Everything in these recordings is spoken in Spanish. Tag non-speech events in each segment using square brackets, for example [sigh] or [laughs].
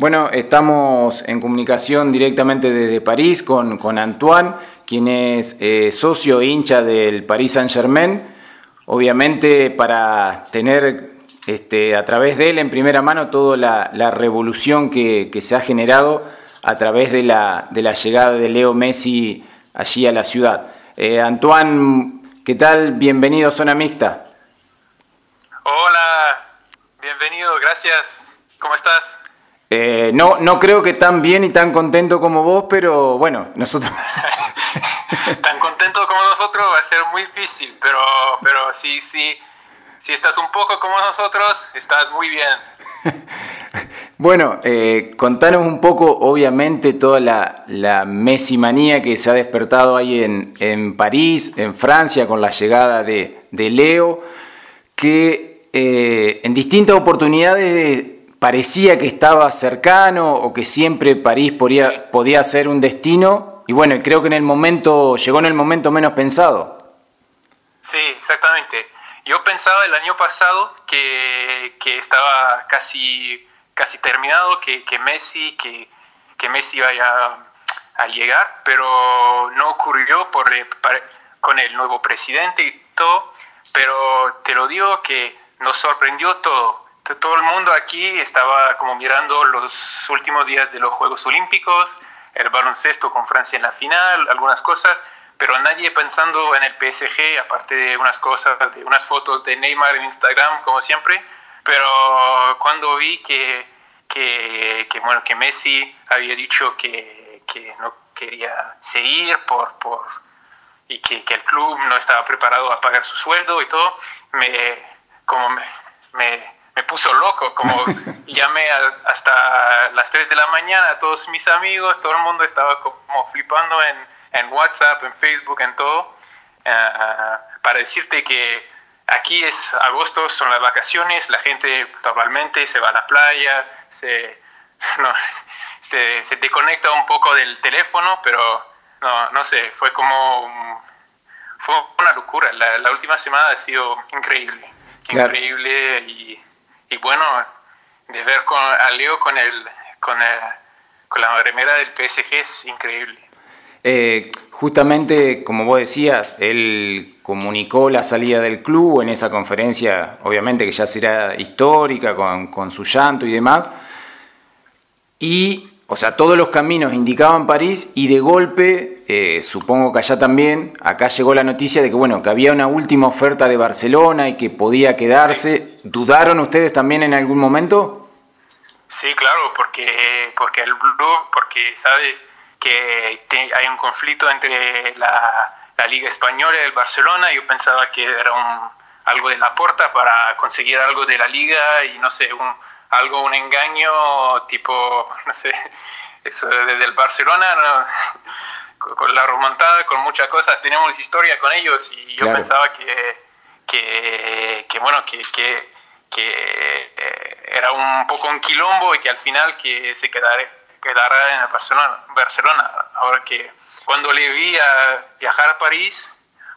Bueno, estamos en comunicación directamente desde París con, con Antoine, quien es eh, socio e hincha del Paris Saint-Germain. Obviamente para tener este, a través de él en primera mano toda la, revolución que, se ha generado a través de la, de la, llegada de Leo Messi allí a la ciudad. Eh, Antoine, ¿qué tal? Bienvenido a Zona Mixta. Hola, bienvenido, gracias. ¿Cómo estás? Eh, no, no creo que tan bien y tan contento como vos, pero bueno, nosotros... [laughs] tan contento como nosotros va a ser muy difícil, pero, pero sí, sí, si estás un poco como nosotros, estás muy bien. [laughs] bueno, eh, contanos un poco, obviamente, toda la, la manía que se ha despertado ahí en, en, París, en Francia, con la llegada de, de Leo, que eh, en distintas oportunidades parecía que estaba cercano o que siempre París podía, podía ser un destino y bueno, creo que en el momento, llegó en el momento menos pensado. Sí, exactamente. Yo pensaba el año pasado que, que estaba casi, casi terminado, que, que Messi, que, que Messi iba a, llegar, pero no ocurrió por, con el nuevo presidente y todo, pero te lo digo que nos sorprendió todo todo el mundo aquí estaba como mirando los últimos días de los Juegos Olímpicos, el baloncesto con Francia en la final, algunas cosas, pero nadie pensando en el PSG, aparte de unas cosas, de unas fotos de Neymar en Instagram, como siempre, pero cuando vi que, que, bueno, que Messi había dicho que, que no quería seguir por, por, y que, que, el club no estaba preparado a pagar su sueldo y todo, me, como me me puso loco, como [laughs] llamé hasta las 3 de la mañana a todos mis amigos, todo el mundo estaba como flipando en, en WhatsApp, en Facebook, en todo, eh, para decirte que aquí es agosto, son las vacaciones, la gente totalmente se va a la playa, se, [laughs] no, se, se, desconecta un poco del teléfono, pero no, no sé, fue como... Fue una locura, la, la última semana ha sido increíble, increíble y y bueno, de ver con, a Leo con, el, con, con la remera del PSG es increíble. Eh, justamente, como vos decías, él comunicó la salida del club en esa conferencia, obviamente que ya será histórica, con su llanto y demás. Y o sea, todos los caminos indicaban París y de golpe, eh, supongo que allá también, acá llegó la noticia de que, bueno, que había una última oferta de Barcelona y que podía quedarse. ¿Dudaron ustedes también en algún momento? Sí, claro, porque, porque el Blue, porque sabes que hay un conflicto entre la, Liga Española y el Barcelona. Yo pensaba que era un, algo de la puerta para conseguir algo de la Liga y no sé, un algo, un engaño tipo, [laughs] no sé, eso desde el Barcelona, con la remontada, con muchas cosas, tenemos historia con ellos y yo pensaba que, que, bueno, que, que, eh, era un poco un quilombo y que al final que se quedara, quedara en Barcelona, Barcelona. Ahora que cuando le vi a viajar a París,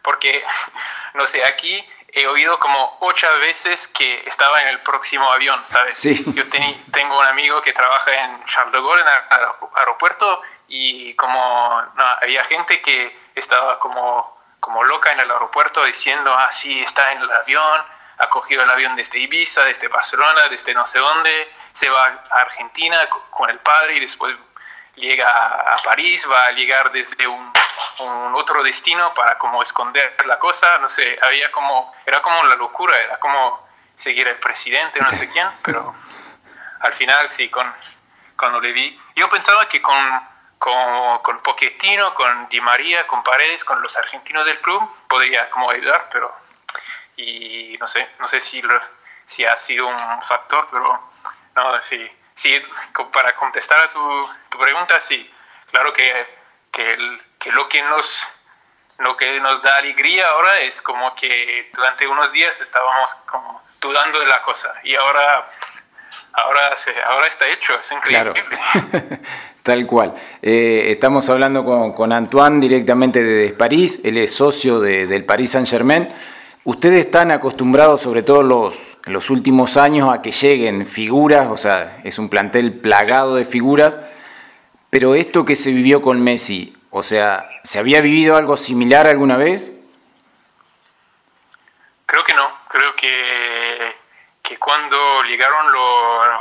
porque, [laughs] no sé, aquí he oído como ocho veces que estaba en el próximo avión, ¿sabes? Sí. Yo tengo un amigo que trabaja en Charles de Gaulle, en el aeropuerto, y como había gente que estaba como, como loca en el aeropuerto diciendo, ah, sí, está en el avión, ha cogido el avión desde Ibiza, desde Barcelona, desde no sé dónde, se va a Argentina con el padre y después llega a París, va a llegar desde un, otro destino para como esconder la cosa, no sé, había como, era como la locura, era como seguir al presidente, no sé quién, pero al final sí, con, cuando le vi, yo pensaba que con, con, con Pochettino, con Di María, con Paredes, con los argentinos del club, podría como ayudar, pero, y no sé, no sé si, si ha sido un factor, pero no, sí Sí, para contestar a tu, pregunta, sí, claro que, que, que, lo que nos lo que nos da alegría ahora es como que durante unos días estábamos como dudando de la cosa y ahora ahora se, ahora está hecho, es increíble. [laughs] Tal cual. Eh, estamos hablando con, con, Antoine directamente desde París, él es socio de, del Paris Saint Germain. Ustedes están acostumbrados, sobre todo los, los últimos años, a que lleguen figuras, o sea, es un plantel plagado de figuras, pero esto que se vivió con Messi, o sea, ¿se había vivido algo similar alguna vez? Creo que no, creo que, que cuando llegaron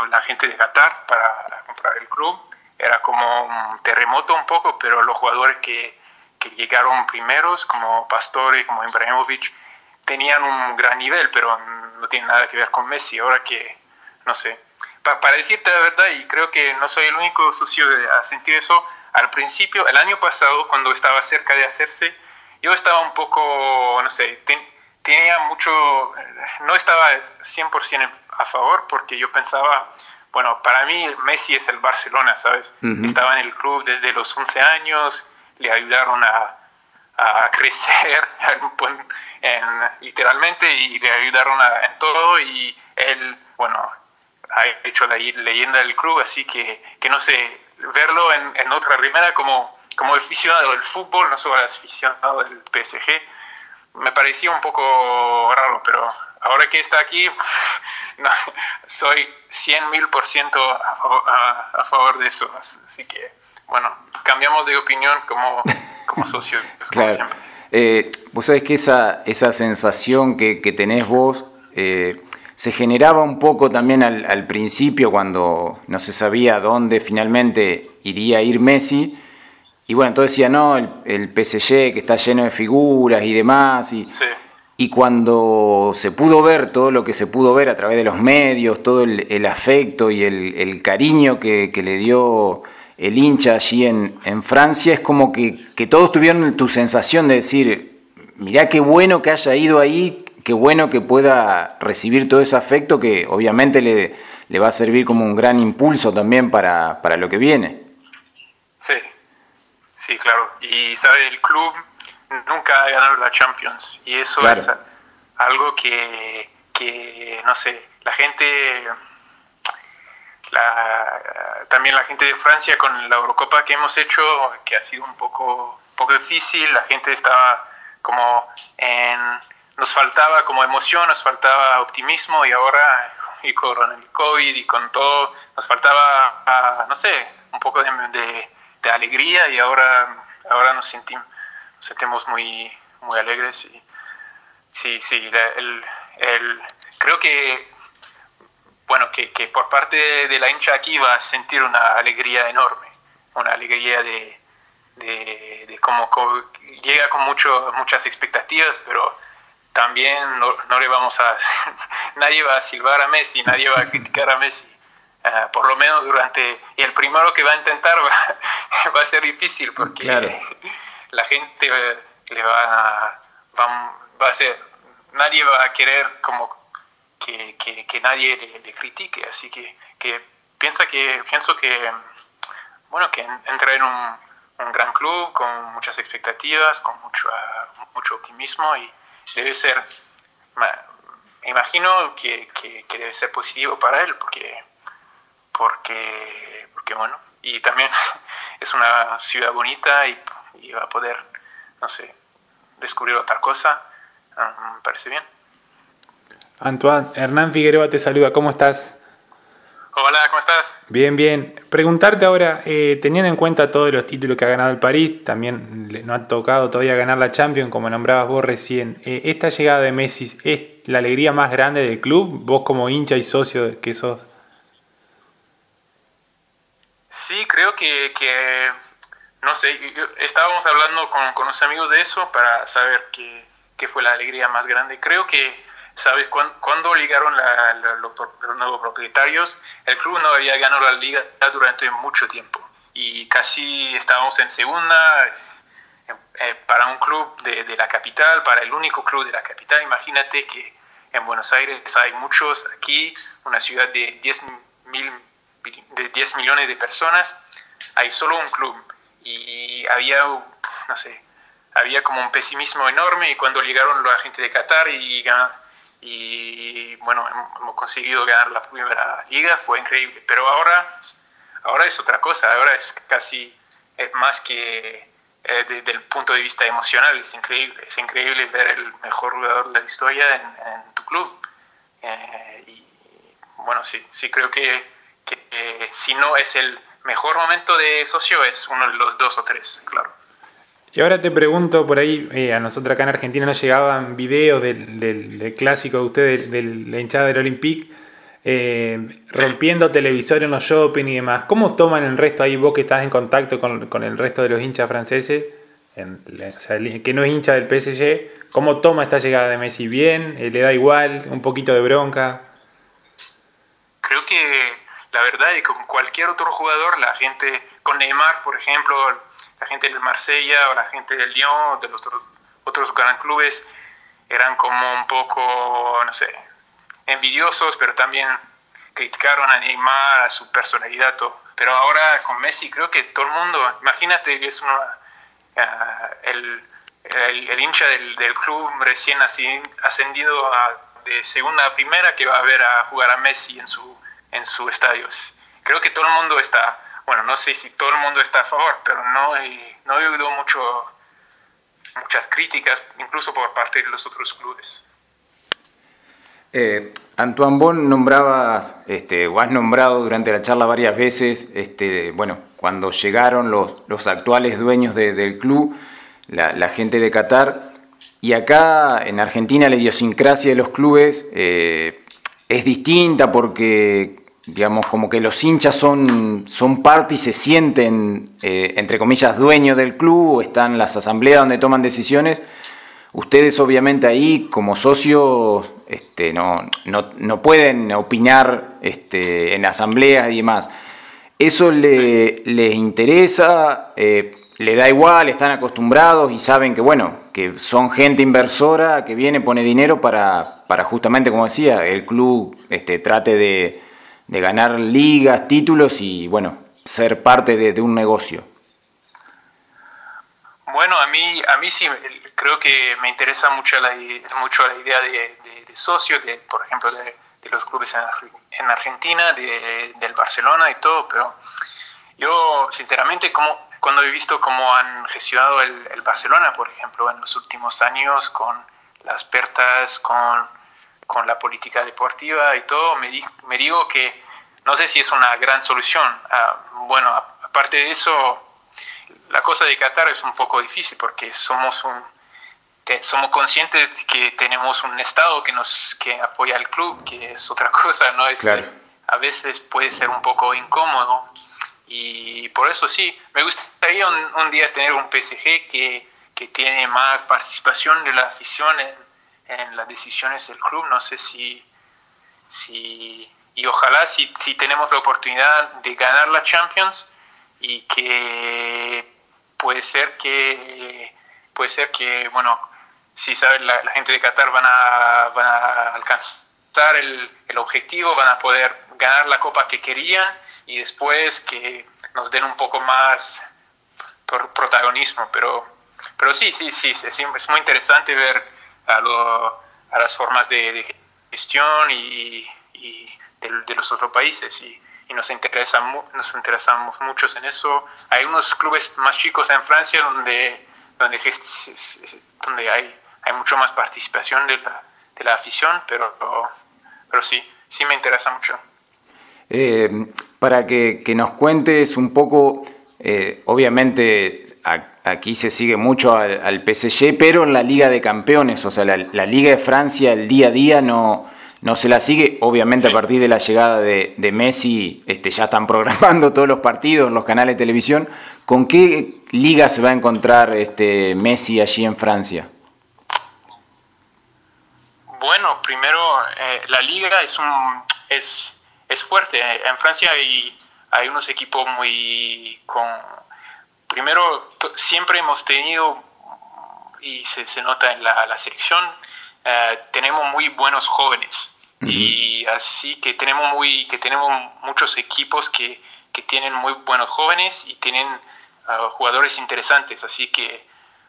la gente de Qatar para comprar el club, era como un terremoto un poco, pero los jugadores que, que llegaron primeros, como Pastore, como Ibrahimovic, tenían un gran nivel, pero no tiene nada que ver con Messi. Ahora que, no sé, para decirte la verdad, y creo que no soy el único socio de, a sentir eso, al principio, el año pasado, cuando estaba cerca de hacerse, yo estaba un poco, no sé, tenía mucho, no estaba 100% a favor porque yo pensaba, bueno, para mí Messi es el Barcelona, ¿sabes? Estaba en el club desde los 11 años, le ayudaron a, a crecer [laughs] en, literalmente y le ayudaron en todo y él, bueno, ha hecho la leyenda del club, así que, que no sé, verlo en, en otra primera como, como aficionado del fútbol, no solo aficionado del PSG, me parecía un poco raro, pero ahora que está aquí, [laughs] no, soy 100 mil por ciento a favor de eso, así que bueno, cambiamos de opinión como, como [laughs] socios. claro. Eh, vos sabés que esa, esa sensación que, que tenés vos eh, se generaba un poco también al, al, principio cuando no se sabía dónde finalmente iría a ir Messi. Y bueno, entonces decía, no, el, el PSG que está lleno de figuras y demás. Y, y cuando se pudo ver todo lo que se pudo ver a través de los medios, todo el, el afecto y el, el cariño que, que le dio el hincha allí en, en Francia, es como que, que, todos tuvieron tu sensación de decir, mirá qué bueno que haya ido ahí, qué bueno que pueda recibir todo ese afecto que obviamente le, le va a servir como un gran impulso también para, para lo que viene. Sí, sí, claro. Y sabe, el club nunca ha ganado la Champions y eso es algo que, que, no sé, la gente la, también la gente de Francia con la Eurocopa que hemos hecho, que ha sido un poco, poco difícil, la gente estaba como en, nos faltaba como emoción, nos faltaba optimismo y ahora y con el COVID y con todo, nos faltaba, ah, no sé, un poco de, de, alegría y ahora, ahora nos, sentimos, nos sentimos muy, muy alegres. Y, sí, sí, el, el, creo que bueno, que, que, por parte de la hincha aquí va a sentir una alegría enorme, una alegría de, de, de como, llega con mucho, muchas expectativas, pero también no, no, le vamos a, [laughs] nadie va a silbar a Messi, nadie va a criticar a Messi, uh, por lo menos durante, y el primero que va a intentar va, [laughs] va a ser difícil porque claro. [laughs] la gente le va a, va, va a ser, nadie va a querer como que, nadie le, critique, así que, que, piensa que pienso que bueno que entra en un, un, gran club con muchas expectativas, con mucho, mucho optimismo y debe ser, me imagino que, que, debe ser positivo para él porque, porque, porque bueno, y también [laughs] es una ciudad bonita y, y va a poder, no sé, descubrir otra cosa, me parece bien. Antoine, Hernán Figueroa te saluda, ¿cómo estás? Hola, ¿cómo estás? Bien, bien. Preguntarte ahora, eh, teniendo en cuenta todos los títulos que ha ganado el París, también no ha tocado todavía ganar la Champions, como nombrabas vos recién, eh, ¿esta llegada de Messi es la alegría más grande del club? Vos como hincha y socio que sos. Sí, creo que, que no sé, estábamos hablando con, con, unos amigos de eso para saber qué, qué fue la alegría más grande. Creo que ¿Sabes? Cuando llegaron la, la, los, nuevos propietarios, el club no había ganado la liga durante mucho tiempo y casi estábamos en segunda. Eh, para un club de, la capital, para el único club de la capital, imagínate que en Buenos Aires hay muchos, aquí, una ciudad de 10, mil, de 10 millones de personas, hay solo un club y había, no sé, había como un pesimismo enorme y cuando llegaron la gente de Qatar y y bueno, hemos conseguido ganar la primera liga, fue increíble, pero ahora, ahora es otra cosa, ahora es casi es más que, eh, desde el punto de vista emocional es increíble. Es increíble ver el mejor jugador de la historia en, tu club. Eh, y bueno, sí, sí creo que, que si no es el mejor momento de socio, es uno de los dos o tres, claro. Y ahora te pregunto, por ahí, a nosotros acá en Argentina nos llegaban videos del, clásico de ustedes, de la hinchada del Olympique, eh, rompiendo televisores en los shopping y demás. ¿Cómo toman el resto ahí vos que estás en contacto con, el resto de los hinchas franceses, que no es hincha del PSG? ¿Cómo toma esta llegada de Messi? ¿Bien? Eh, ¿Le da igual? ¿Un poquito de bronca? Creo que la verdad que con cualquier otro jugador, la gente, con Neymar, por ejemplo, la gente del Marsella o la gente del Lyon, de los otros, otros gran clubes, eran como un poco, no sé, envidiosos, pero también criticaron a Neymar, a su personalidad, todo. Pero ahora con Messi creo que todo el mundo, imagínate que es una, ah, el, el, hincha del, del, club recién ascendido de segunda a primera que va a ver a jugar a Messi en su, en sus estadios. Creo que todo el mundo está, bueno, no sé si todo el mundo está a favor, pero no he, no he oído mucho, muchas críticas, incluso por parte de los otros clubes. Eh, Antoine Bon nombrabas, este, o has nombrado durante la charla varias veces, este, bueno, cuando llegaron los, los actuales dueños del club, la, gente de Qatar, y acá en Argentina la idiosincrasia de los clubes eh, es distinta porque, digamos, como que los hinchas son, son parte y se sienten, eh, entre comillas, dueños del club, están las asambleas donde toman decisiones, Ustedes obviamente ahí como socios este, no, no, pueden opinar este, en asambleas y demás. ¿Eso le, les interesa? Eh, ¿Le da igual? ¿Están acostumbrados y saben que, bueno, que son gente inversora que viene, pone dinero para, para justamente, como decía, el club este, trate de, ganar ligas, títulos y, bueno, ser parte de, de un negocio? Bueno, a mí, a mí sí, creo que me interesa mucho la, mucho la idea de, de, socio, de, por ejemplo, de, los clubes en, Argentina, del Barcelona y todo, pero yo, sinceramente, como, cuando he visto cómo han gestionado el, Barcelona, por ejemplo, en los últimos años, con las pertas, con, con la política deportiva y todo, me, me digo que no sé si es una gran solución. Ah, bueno, aparte de eso, la cosa de Qatar es un poco difícil porque somos un somos conscientes que tenemos un estado que nos que apoya al club que es otra [laughs] cosa no es a veces puede ser un poco incómodo y por eso sí me gustaría un, día tener un PSG que, que, tiene más participación de la afición en, en, las decisiones del club. No sé si si y ojalá si, si tenemos la oportunidad de ganar la Champions y que puede ser que puede ser que bueno si sabes la, gente de Qatar van a, van a alcanzar el, el, objetivo van a poder ganar la copa que querían y después que nos den un poco más por protagonismo. Pero pero sí sí sí es, es muy interesante ver a, lo, a las formas de, gestión y, y de, de, los otros países y y nos, interesa, nos interesamos muchos en eso. Hay unos clubes más chicos en Francia donde, donde, hay, hay mucho más participación de la, de la afición, pero, pero sí, sí me interesa mucho. Eh, para que, que, nos cuentes un poco, eh, obviamente aquí se sigue mucho al, al, PSG, pero en la Liga de Campeones, o sea, la, la Liga de Francia el día a día no, no se la sigue. Obviamente a partir de la llegada de, Messi este, ya están [laughs] programando todos los partidos, los canales de televisión. ¿Con qué liga se va a encontrar este, Messi allí en Francia? Bueno, primero eh, la liga es, un, es, es fuerte. En Francia hay, hay unos equipos muy... con Primero, siempre hemos tenido, y se, se nota en la, la selección, eh, tenemos muy buenos jóvenes. Y así que tenemos muy que tenemos muchos equipos que, que tienen muy buenos jóvenes y tienen ah, jugadores interesantes. Así que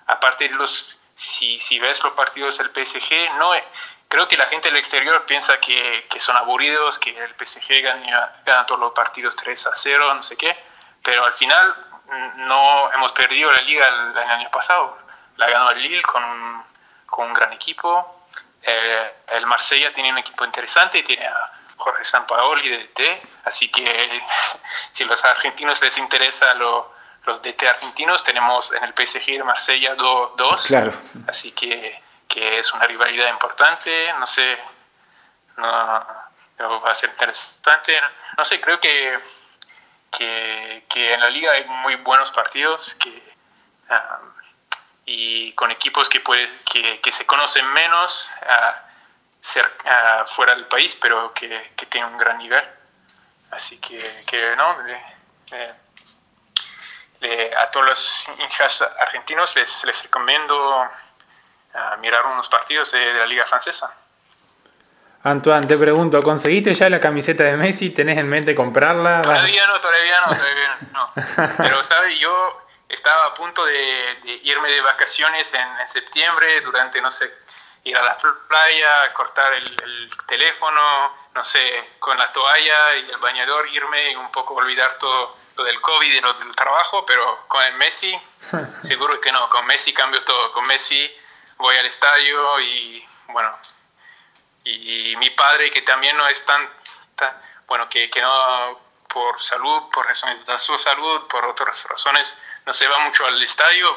aparte de los si, si ves los partidos del PSG no creo que la gente del exterior piensa que, que son aburridos que el PSG gana, gana, todos los partidos 3 a 0 no sé qué. Pero al final no hemos perdido la liga el, año pasado. La ganó el Lille con, con un gran equipo. Eh, el Marsella tiene un equipo interesante, tiene a Jorge Sampaoli de DT, así que [laughs] si a los argentinos les interesa lo, los DT argentinos, tenemos en el PSG de Marsella 2, claro. así que, que, es una rivalidad importante, no sé, no, va a ser interesante, no sé, creo que, que, que en la liga hay muy buenos partidos que, um, y con equipos que, puede, que, que se conocen menos. Uh, fuera del país, pero que, que, tiene un gran nivel. Así que, que no, a todos los hinchas argentinos les, les recomiendo uh, mirar unos partidos de, la Liga Francesa. Antoine, te pregunto, ¿conseguiste ya la camiseta de Messi? ¿Tenés en mente comprarla? Todavía no, todavía no, todavía no. [laughs] Pero, ¿sabes? Yo estaba a punto de, de irme de vacaciones en, en, septiembre durante, no sé, ir a la playa, cortar el, teléfono, no sé, con la toalla y el bañador, irme y un poco olvidar todo, todo el COVID y lo del trabajo, pero con el Messi, [laughs] seguro que no, con Messi cambio todo, con Messi voy al estadio y bueno, y, mi padre que también no es tan, bueno, que, que no por salud, por razones de su salud, por otras razones, no se va mucho al estadio,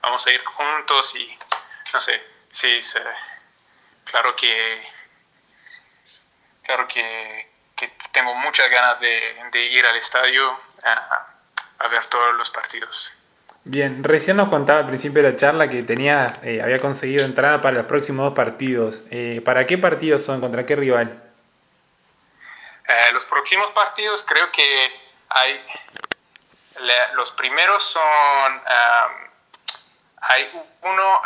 vamos a ir juntos y no sé, Sí, claro que claro que, tengo muchas ganas de, ir al estadio a, ver todos los partidos. Bien, recién nos contaba al principio de la charla que tenías, eh, había conseguido entrada para los próximos dos partidos. Eh, ¿Para qué partidos son? ¿Contra qué rival? Eh, los próximos partidos creo que hay, los primeros son, hay uno,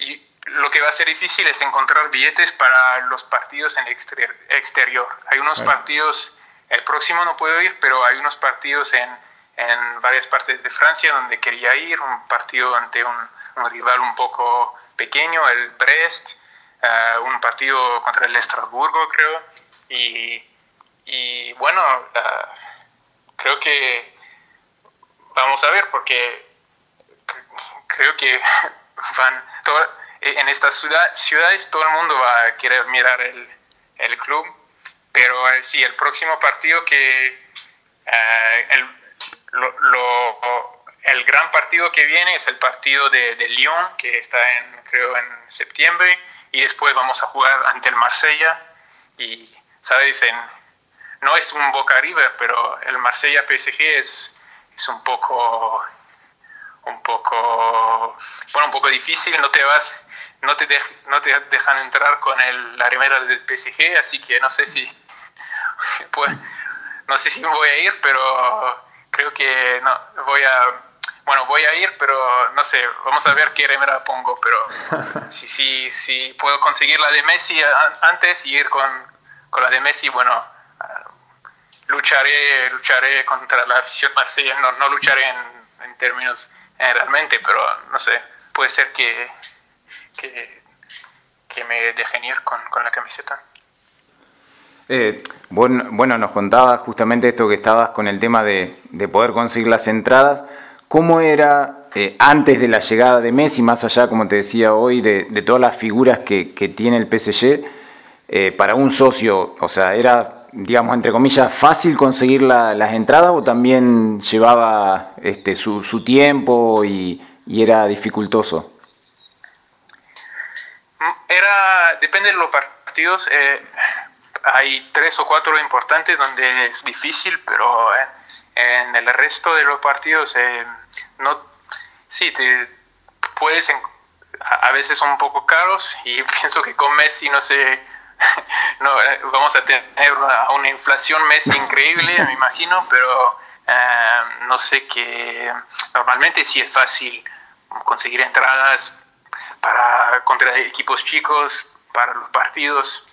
y lo que va a ser difícil es encontrar billetes para los partidos en exterior. Hay unos partidos, el próximo no puedo ir, pero hay unos partidos en, en varias partes de Francia donde quería ir, un partido ante un, rival un poco pequeño, el Brest, eh, un partido contra el Estrasburgo, creo. Y, y bueno, creo que vamos a ver, porque creo que [laughs] van en estas ciudades todo el mundo va a querer mirar el, el club, pero eh, sí, el próximo partido que el, lo, el gran partido que viene es el partido de, de, Lyon, que está en, creo, en septiembre, y después vamos a jugar ante el Marsella, y, ¿sabes? En, no es un Boca River, pero el Marsella PSG es, es un poco un poco bueno un poco difícil no te vas no te no te dejan entrar con el, la remera del PSG así que no sé si [laughs] pues no sé si voy a ir pero creo que no voy a bueno voy a ir pero no sé vamos a ver qué remera pongo pero [laughs] si si si puedo conseguir la de Messi antes y ir con, con la de Messi bueno lucharé lucharé contra la afición Marsella no, no lucharé en, en términos realmente, pero no sé, puede ser que, que, me dejen ir con, la camiseta. Eh, bueno, nos contabas justamente esto que estabas con el tema de, poder conseguir las entradas. ¿Cómo era eh, antes de la llegada de Messi, más allá, como te decía hoy, de, todas las figuras que, tiene el PSG, para un socio? O sea, ¿era digamos, entre comillas, fácil conseguir las entradas o también llevaba este, su, tiempo y, era dificultoso? Era, depende de los partidos. Eh, hay tres o cuatro importantes donde es difícil, pero en, el resto de los partidos eh, no, sí, te puedes, a veces son un poco caros [laughs] y pienso que con Messi no sé [laughs] no, eh, vamos a tener una, inflación mes increíble, me imagino, pero eh, no sé qué. Normalmente sí es fácil conseguir entradas para contra equipos chicos, para los partidos.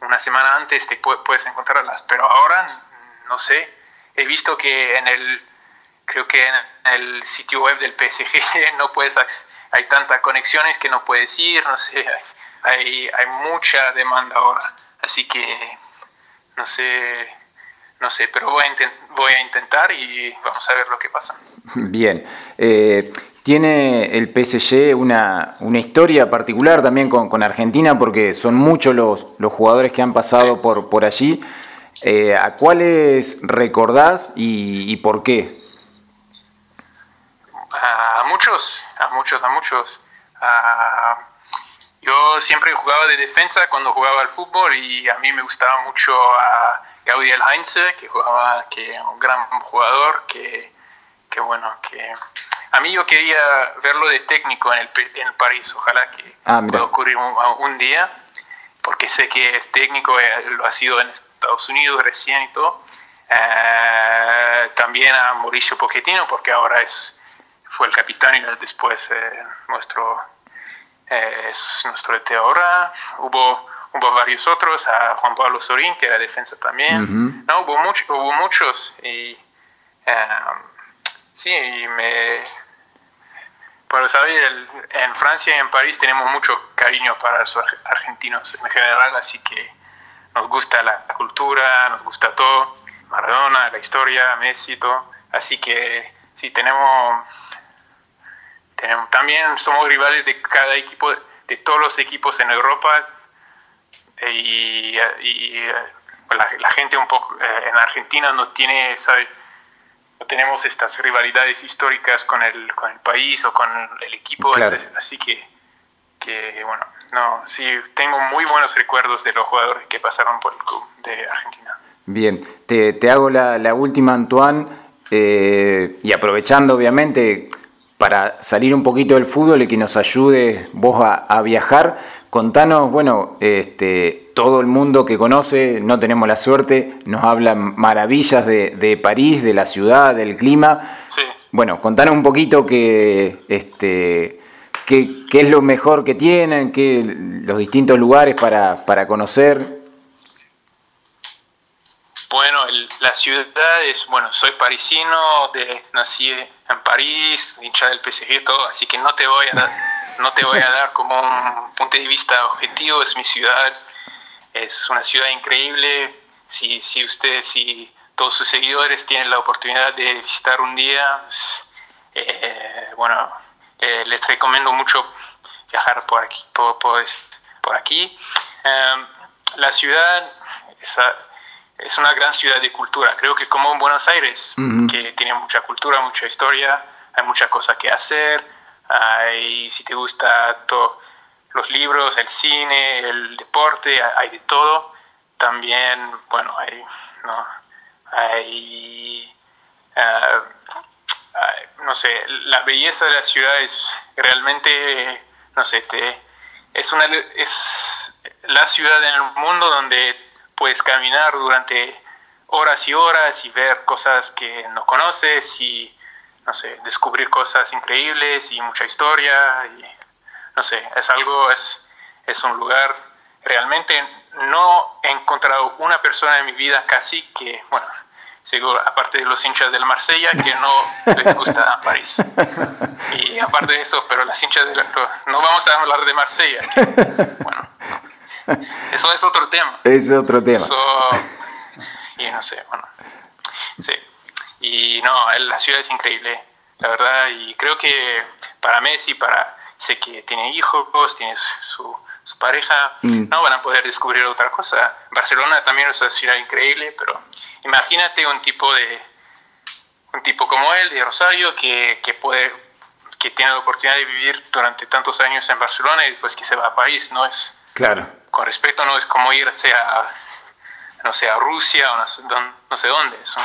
Una semana antes te puedes encontrarlas, pero ahora no sé. He visto que en el creo que en el sitio web del PSG [laughs] no puedes hay tantas conexiones que no puedes ir, no sé, [laughs] hay, hay mucha demanda ahora. Así que, no sé, no sé, pero voy a, voy a intentar y vamos a ver lo que pasa. Bien. Eh, tiene el PSG una, una, historia particular también con, con, Argentina porque son muchos los, los jugadores que han pasado por, por allí. Eh, ¿A cuáles recordás y, y, por qué? A muchos, a muchos, a muchos. A, yo siempre jugaba de defensa cuando jugaba al fútbol y a mí me gustaba mucho a Gabriel Heinze, que jugaba, que un gran jugador, que, que bueno, que a mí yo quería verlo de técnico en el, en París, ojalá que ah, pueda ocurrir un, día, porque sé que es técnico, eh, lo ha sido en Estados Unidos recién y todo. Eh, también a Mauricio Pochettino, porque ahora es, fue el capitán y después eh, nuestro, es nuestro ET ahora. Hubo hubo varios otros, a Juan Pablo Sorín, que era defensa también. No, hubo, mucho, hubo muchos. Y um, sí, y me. Pero, ¿sabes? en Francia y en París tenemos mucho cariño para los argentinos en general, así que nos gusta la cultura, nos gusta todo. Maradona, la historia, Messi, todo. Así que sí, tenemos. tenemos también somos rivales de cada equipo, de todos los equipos en Europa y, y pues la, gente un poco eh, en Argentina no tiene, ¿sabe? No tenemos estas rivalidades históricas con el, con el país o con el equipo, así que, que, bueno, no, sí, tengo muy buenos recuerdos de los jugadores que pasaron por el club de Argentina. Bien, te, te hago la, la última, Antoine, eh, y aprovechando obviamente para salir un poquito del fútbol y que nos ayude vos a, a viajar, Contanos, bueno, este, todo el mundo que conoce, no tenemos la suerte, nos hablan maravillas de, París, de la ciudad, del clima. Bueno, contanos un poquito que, este, qué, es lo mejor que tienen, qué, los distintos lugares para, para conocer. Bueno, la ciudad es, bueno, soy parisino, de, nací en París, hincha del PSG, todo, así que no te voy a dar no te voy a dar como un punto de vista objetivo, es mi ciudad, es una ciudad increíble. Si, si ustedes, si todos sus seguidores tienen la oportunidad de visitar un día, pues, eh, bueno, eh, les recomiendo mucho viajar por aquí. Por, por, aquí. Em, la ciudad es, es, una gran ciudad de cultura, creo que como en Buenos Aires, que tiene mucha cultura, mucha historia, hay muchas cosas que hacer hay, si te gusta los libros, el cine, el deporte, hay de todo. También, bueno, hay, no, hay, ah, no sé, la belleza de la ciudad es realmente, no sé, te, es, una, es la ciudad en el mundo donde puedes caminar durante horas y horas y ver cosas que no conoces y no sé, descubrir cosas increíbles y mucha historia. Y, no sé, es algo, es, es un lugar, realmente no he encontrado una persona en mi vida casi que, bueno, seguro, aparte de los hinchas del Marsella, que no les gusta [laughs] París. Y aparte de eso, pero las hinchas de no vamos a hablar de Marsella, bueno, eso es otro tema. Es otro tema. y no sé, bueno, sí. Y no, la ciudad es increíble, la verdad, y creo que para Messi, para sé que tiene hijos, tiene su, su pareja, mm. no van a poder descubrir otra cosa. Barcelona también es una ciudad increíble, pero imagínate un tipo de un tipo como él de Rosario que, que puede que tiene la oportunidad de vivir durante tantos años en Barcelona y después que se va a París, no es claro. Con respecto no es como irse a no sé, a Rusia o no, sé dónde, es un,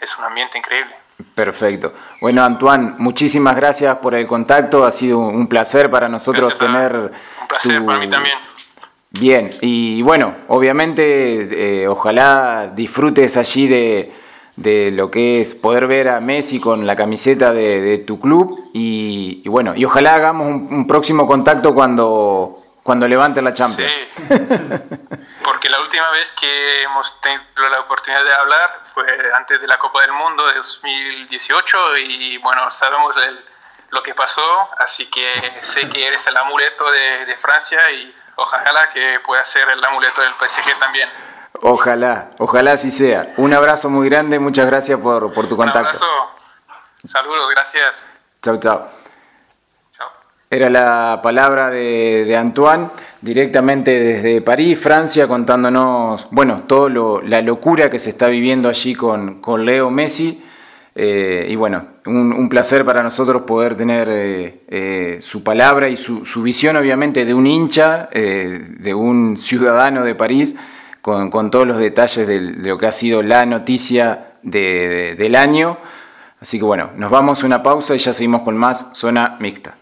es un ambiente increíble. Perfecto. Bueno, Antoine, muchísimas gracias por el contacto. Ha sido un placer para nosotros tener. Un placer para mí también. Bien, y bueno, obviamente, eh, ojalá disfrutes allí de, de, lo que es poder ver a Messi con la camiseta de, tu club. Y, bueno, y ojalá hagamos un próximo contacto cuando, cuando levante la Champions. Sí, [laughs] la última vez que hemos tenido la oportunidad de hablar fue antes de la Copa del Mundo de 2018 y bueno, sabemos lo que pasó, así que sé que eres el amuleto de, Francia y ojalá que pueda ser el amuleto del PSG también. Ojalá, ojalá así sea. Un abrazo muy grande, muchas gracias por, por tu contacto. Un abrazo, saludos, gracias. Chao, chao. Era la palabra de, Antoine directamente desde París, Francia, contándonos, bueno, todo la locura que se está viviendo allí con, con Leo Messi. Eh, y bueno, un, placer para nosotros poder tener eh, eh, su palabra y su, visión, obviamente, de un hincha, de un ciudadano de París, con, todos los detalles de, lo que ha sido la noticia del año. Así que bueno, nos vamos a una pausa y ya seguimos con más Zona Mixta.